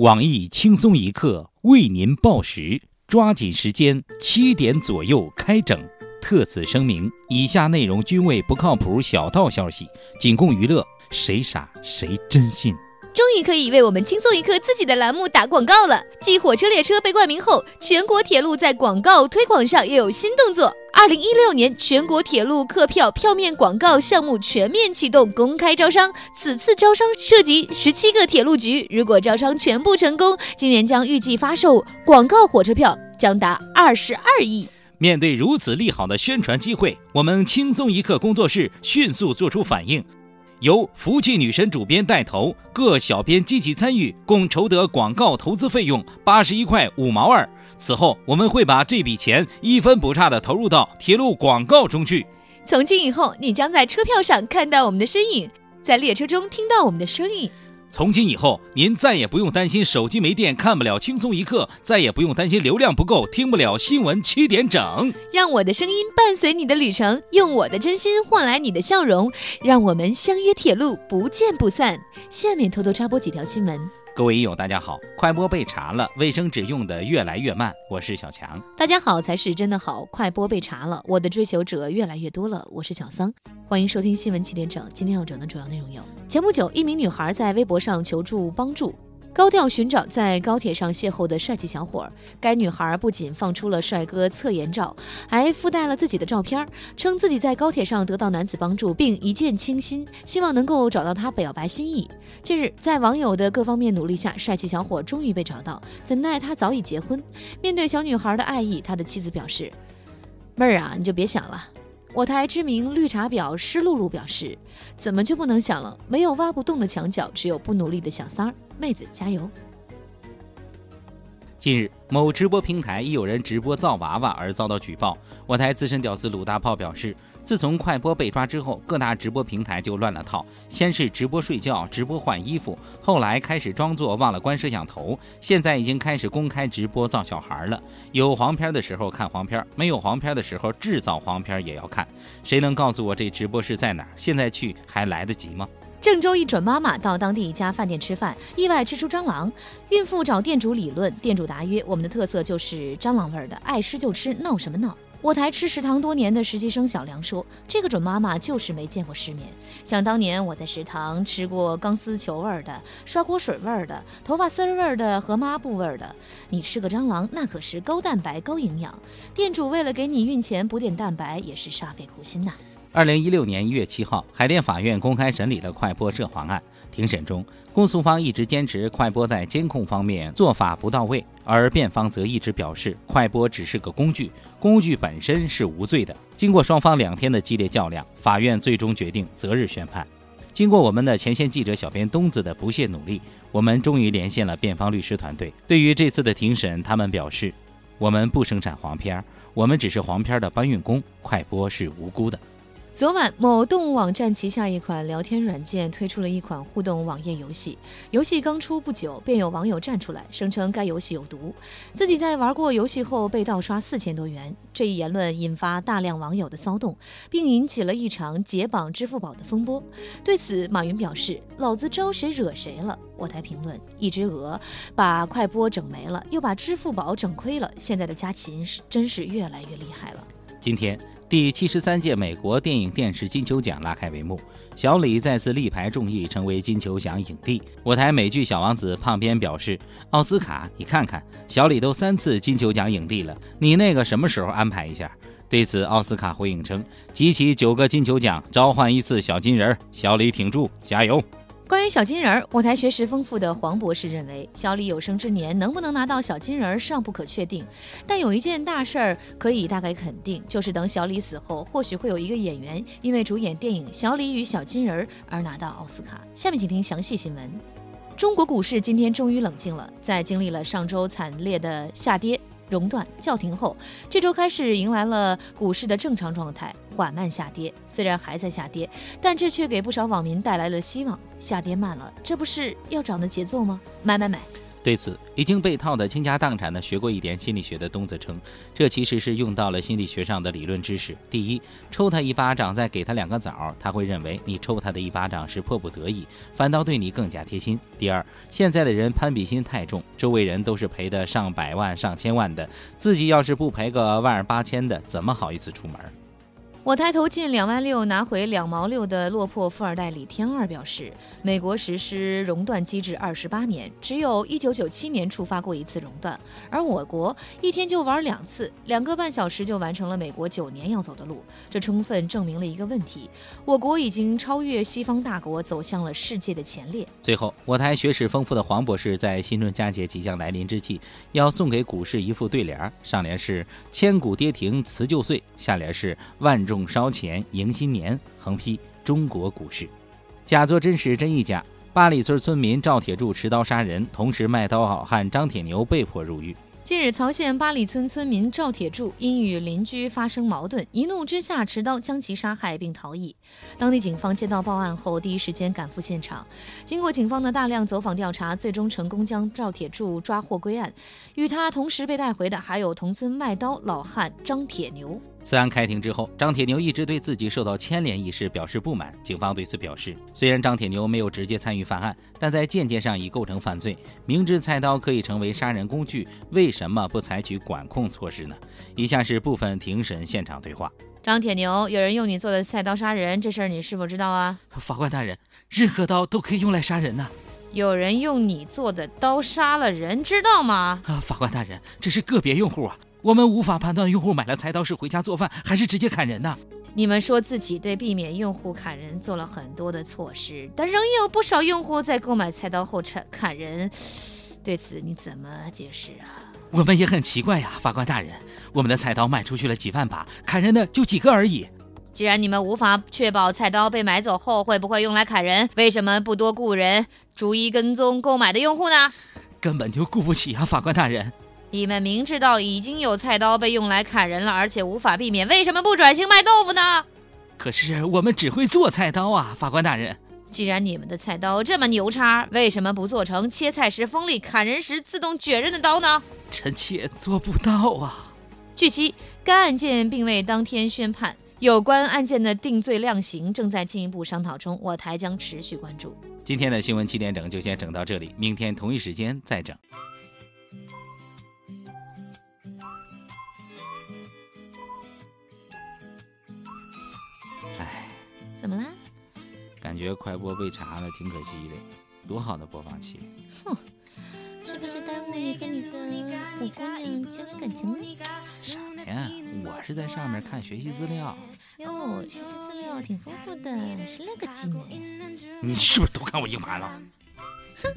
网易轻松一刻为您报时，抓紧时间，七点左右开整。特此声明：以下内容均为不靠谱小道消息，仅供娱乐，谁傻谁真信。终于可以为我们轻松一刻自己的栏目打广告了。继火车列车被冠名后，全国铁路在广告推广上也有新动作。二零一六年全国铁路客票票面广告项目全面启动公开招商，此次招商涉及十七个铁路局，如果招商全部成功，今年将预计发售广告火车票将达二十二亿。面对如此利好的宣传机会，我们轻松一刻工作室迅速做出反应。由福气女神主编带头，各小编积极参与，共筹得广告投资费用八十一块五毛二。此后，我们会把这笔钱一分不差地投入到铁路广告中去。从今以后，你将在车票上看到我们的身影，在列车中听到我们的声音。从今以后，您再也不用担心手机没电看不了轻松一刻，再也不用担心流量不够听不了新闻七点整。让我的声音伴随你的旅程，用我的真心换来你的笑容，让我们相约铁路，不见不散。下面偷偷插播几条新闻。各位友，大家好！快播被查了，卫生纸用的越来越慢。我是小强。大家好才是真的好，快播被查了，我的追求者越来越多了。我是小桑，欢迎收听新闻七点整。今天要整的主要内容有：前不久，一名女孩在微博上求助帮助。高调寻找在高铁上邂逅的帅气小伙，该女孩不仅放出了帅哥侧颜照，还附带了自己的照片，称自己在高铁上得到男子帮助，并一见倾心，希望能够找到他表白心意。近日，在网友的各方面努力下，帅气小伙终于被找到，怎奈他早已结婚。面对小女孩的爱意，他的妻子表示：“妹儿啊，你就别想了。”我台知名绿茶婊施露露表示：“怎么就不能想了？没有挖不动的墙角，只有不努力的小三儿。妹子加油！”近日，某直播平台因有人直播造娃娃而遭到举报。我台资深屌丝鲁大炮表示。自从快播被抓之后，各大直播平台就乱了套。先是直播睡觉、直播换衣服，后来开始装作忘了关摄像头，现在已经开始公开直播造小孩了。有黄片的时候看黄片，没有黄片的时候制造黄片也要看。谁能告诉我这直播室在哪儿？现在去还来得及吗？郑州一准妈妈到当地一家饭店吃饭，意外吃出蟑螂，孕妇找店主理论，店主答曰：“我们的特色就是蟑螂味的，爱吃就吃，闹什么闹？”我台吃食堂多年的实习生小梁说：“这个准妈妈就是没见过世面。想当年我在食堂吃过钢丝球味儿的、刷锅水味儿的、头发丝味儿的和抹布味儿的。你吃个蟑螂，那可是高蛋白、高营养。店主为了给你孕前补点蛋白，也是煞费苦心呐。”二零一六年一月七号，海淀法院公开审理了快播涉黄案。庭审中，公诉方一直坚持快播在监控方面做法不到位，而辩方则一直表示快播只是个工具，工具本身是无罪的。经过双方两天的激烈较量，法院最终决定择日宣判。经过我们的前线记者小编东子的不懈努力，我们终于连线了辩方律师团队。对于这次的庭审，他们表示：“我们不生产黄片，我们只是黄片的搬运工，快播是无辜的。”昨晚，某动物网站旗下一款聊天软件推出了一款互动网页游戏。游戏刚出不久，便有网友站出来声称该游戏有毒，自己在玩过游戏后被盗刷四千多元。这一言论引发大量网友的骚动，并引起了一场解绑支付宝的风波。对此，马云表示：“老子招谁惹谁了？”我台评论：“一只鹅把快播整没了，又把支付宝整亏了。现在的家禽是真是越来越厉害了。”今天。第七十三届美国电影电视金球奖拉开帷幕，小李再次力排众议成为金球奖影帝。我台美剧《小王子》胖编表示：“奥斯卡，你看看，小李都三次金球奖影帝了，你那个什么时候安排一下？”对此，奥斯卡回应称：“集齐九个金球奖，召唤一次小金人儿，小李挺住，加油！”关于小金人儿，我台学识丰富的黄博士认为，小李有生之年能不能拿到小金人儿尚不可确定。但有一件大事儿可以大概肯定，就是等小李死后，或许会有一个演员因为主演电影《小李与小金人儿》而拿到奥斯卡。下面请听详细新闻。中国股市今天终于冷静了，在经历了上周惨烈的下跌。熔断叫停后，这周开始迎来了股市的正常状态，缓慢下跌。虽然还在下跌，但这却给不少网民带来了希望。下跌慢了，这不是要涨的节奏吗？买买买！对此，已经被套的倾家荡产的学过一点心理学的东子称，这其实是用到了心理学上的理论知识。第一，抽他一巴掌，再给他两个枣，他会认为你抽他的一巴掌是迫不得已，反倒对你更加贴心。第二，现在的人攀比心太重，周围人都是赔的上百万、上千万的，自己要是不赔个万儿八千的，怎么好意思出门？我抬头近两万六拿回两毛六的落魄富二代李天二表示，美国实施熔断机制二十八年，只有一九九七年触发过一次熔断，而我国一天就玩两次，两个半小时就完成了美国九年要走的路。这充分证明了一个问题：我国已经超越西方大国，走向了世界的前列。最后，我台学识丰富的黄博士在新春佳节即将来临之际，要送给股市一副对联，上联是“千古跌停辞旧岁”，下联是“万”。众烧钱迎新年，横批中国股市，假作真实真亦假。八里村村民赵铁柱持刀杀人，同时卖刀好汉张铁牛被迫入狱。近日，曹县八里村村民赵铁柱因与邻居发生矛盾，一怒之下持刀将其杀害并逃逸。当地警方接到报案后，第一时间赶赴现场。经过警方的大量走访调查，最终成功将赵铁柱抓获归案。与他同时被带回的还有同村卖刀老汉张铁牛。此案开庭之后，张铁牛一直对自己受到牵连一事表示不满。警方对此表示，虽然张铁牛没有直接参与犯案，但在间接上已构成犯罪。明知菜刀可以成为杀人工具，为什么不采取管控措施呢？以下是部分庭审现场对话：张铁牛，有人用你做的菜刀杀人，这事儿你是否知道啊？法官大人，任何刀都可以用来杀人呐。有人用你做的刀杀了人，知道吗？啊，法官大人，这是个别用户啊。我们无法判断用户买了菜刀是回家做饭还是直接砍人呢。你们说自己对避免用户砍人做了很多的措施，但仍有不少用户在购买菜刀后砍砍人，对此你怎么解释啊？我们也很奇怪呀，法官大人，我们的菜刀卖出去了几万把，砍人的就几个而已。既然你们无法确保菜刀被买走后会不会用来砍人，为什么不多雇人逐一跟踪购买的用户呢？根本就雇不起啊，法官大人。你们明知道已经有菜刀被用来砍人了，而且无法避免，为什么不转型卖豆腐呢？可是我们只会做菜刀啊，法官大人。既然你们的菜刀这么牛叉，为什么不做成切菜时锋利、砍人时自动卷刃的刀呢？臣妾做不到啊。据悉，该案件并未当天宣判，有关案件的定罪量刑正在进一步商讨中，我台将持续关注。今天的新闻七点整就先整到这里，明天同一时间再整。感觉快播被查了，挺可惜的。多好的播放器！哼，是不是耽误你跟你的五姑娘交流感情了？什么呀？我是在上面看学习资料。哟，学习资料挺丰富的，十六个技能。你是不是都看我硬盘了？哼。